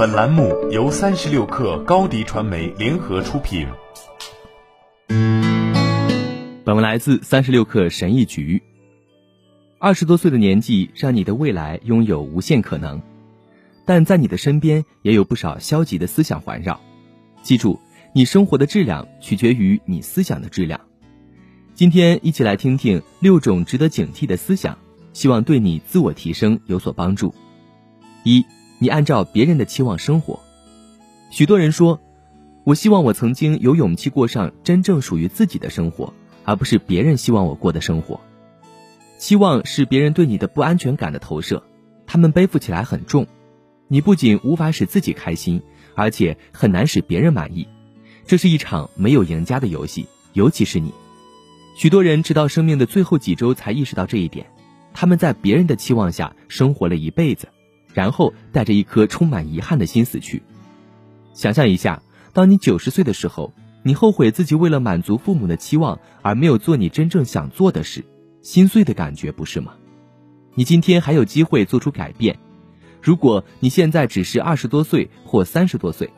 本栏目由三十六氪高低传媒联合出品。本文来自三十六氪神译局。二十多岁的年纪，让你的未来拥有无限可能，但在你的身边也有不少消极的思想环绕。记住，你生活的质量取决于你思想的质量。今天一起来听听六种值得警惕的思想，希望对你自我提升有所帮助。一，你按照别人的期望生活。许多人说，我希望我曾经有勇气过上真正属于自己的生活，而不是别人希望我过的生活。期望是别人对你的不安全感的投射，他们背负起来很重，你不仅无法使自己开心，而且很难使别人满意。这是一场没有赢家的游戏，尤其是你。许多人直到生命的最后几周才意识到这一点，他们在别人的期望下生活了一辈子，然后带着一颗充满遗憾的心死去。想象一下，当你九十岁的时候，你后悔自己为了满足父母的期望而没有做你真正想做的事。心碎的感觉不是吗？你今天还有机会做出改变。如果你现在只是二十多岁或三十多岁，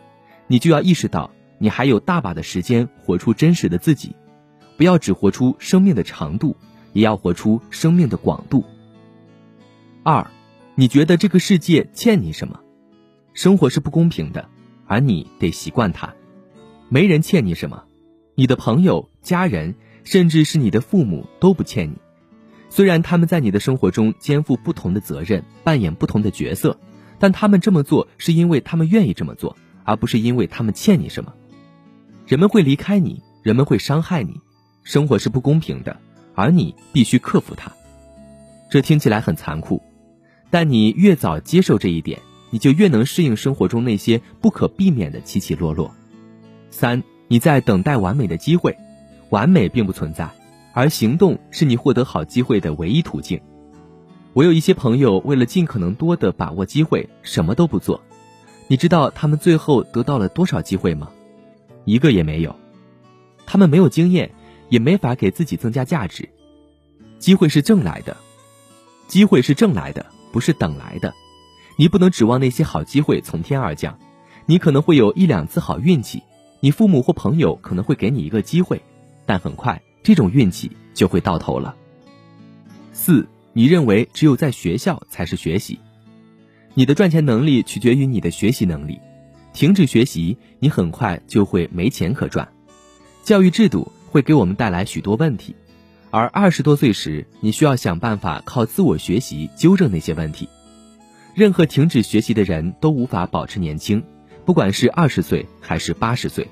你就要意识到你还有大把的时间活出真实的自己。不要只活出生命的长度，也要活出生命的广度。二，你觉得这个世界欠你什么？生活是不公平的，而你得习惯它。没人欠你什么，你的朋友、家人，甚至是你的父母都不欠你。虽然他们在你的生活中肩负不同的责任，扮演不同的角色，但他们这么做是因为他们愿意这么做，而不是因为他们欠你什么。人们会离开你，人们会伤害你，生活是不公平的，而你必须克服它。这听起来很残酷，但你越早接受这一点，你就越能适应生活中那些不可避免的起起落落。三，你在等待完美的机会，完美并不存在。而行动是你获得好机会的唯一途径。我有一些朋友为了尽可能多的把握机会，什么都不做。你知道他们最后得到了多少机会吗？一个也没有。他们没有经验，也没法给自己增加价值。机会是挣来的，机会是挣来的，不是等来的。你不能指望那些好机会从天而降。你可能会有一两次好运气，你父母或朋友可能会给你一个机会，但很快。这种运气就会到头了。四，你认为只有在学校才是学习，你的赚钱能力取决于你的学习能力。停止学习，你很快就会没钱可赚。教育制度会给我们带来许多问题，而二十多岁时，你需要想办法靠自我学习纠正那些问题。任何停止学习的人都无法保持年轻，不管是二十岁还是八十岁，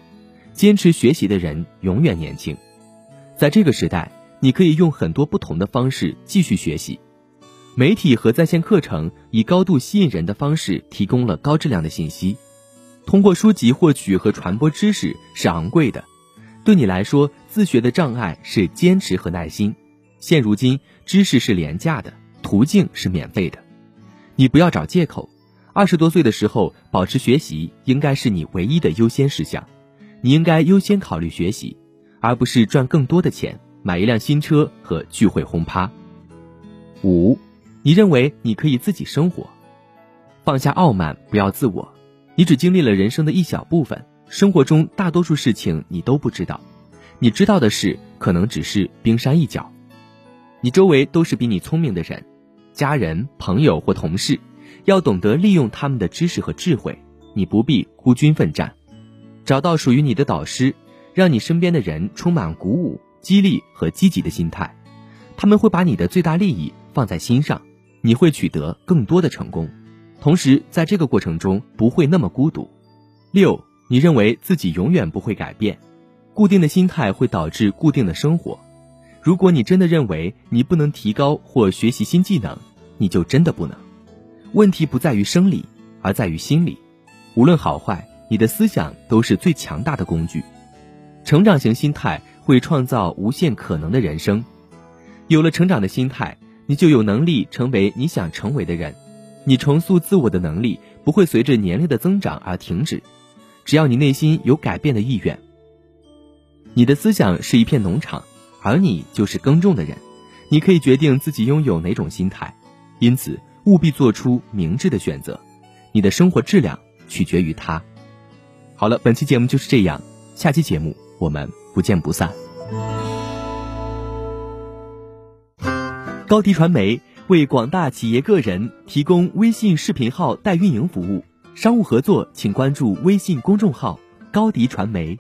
坚持学习的人永远年轻。在这个时代，你可以用很多不同的方式继续学习。媒体和在线课程以高度吸引人的方式提供了高质量的信息。通过书籍获取和传播知识是昂贵的，对你来说，自学的障碍是坚持和耐心。现如今，知识是廉价的，途径是免费的。你不要找借口。二十多岁的时候，保持学习应该是你唯一的优先事项。你应该优先考虑学习。而不是赚更多的钱，买一辆新车和聚会轰趴。五，你认为你可以自己生活，放下傲慢，不要自我。你只经历了人生的一小部分，生活中大多数事情你都不知道，你知道的事可能只是冰山一角。你周围都是比你聪明的人，家人、朋友或同事，要懂得利用他们的知识和智慧。你不必孤军奋战，找到属于你的导师。让你身边的人充满鼓舞、激励和积极的心态，他们会把你的最大利益放在心上，你会取得更多的成功，同时在这个过程中不会那么孤独。六，你认为自己永远不会改变，固定的心态会导致固定的生活。如果你真的认为你不能提高或学习新技能，你就真的不能。问题不在于生理，而在于心理。无论好坏，你的思想都是最强大的工具。成长型心态会创造无限可能的人生。有了成长的心态，你就有能力成为你想成为的人。你重塑自我的能力不会随着年龄的增长而停止，只要你内心有改变的意愿。你的思想是一片农场，而你就是耕种的人。你可以决定自己拥有哪种心态，因此务必做出明智的选择。你的生活质量取决于他。好了，本期节目就是这样，下期节目我们不见不散。高迪传媒为广大企业个人提供微信视频号代运营服务，商务合作请关注微信公众号“高迪传媒”。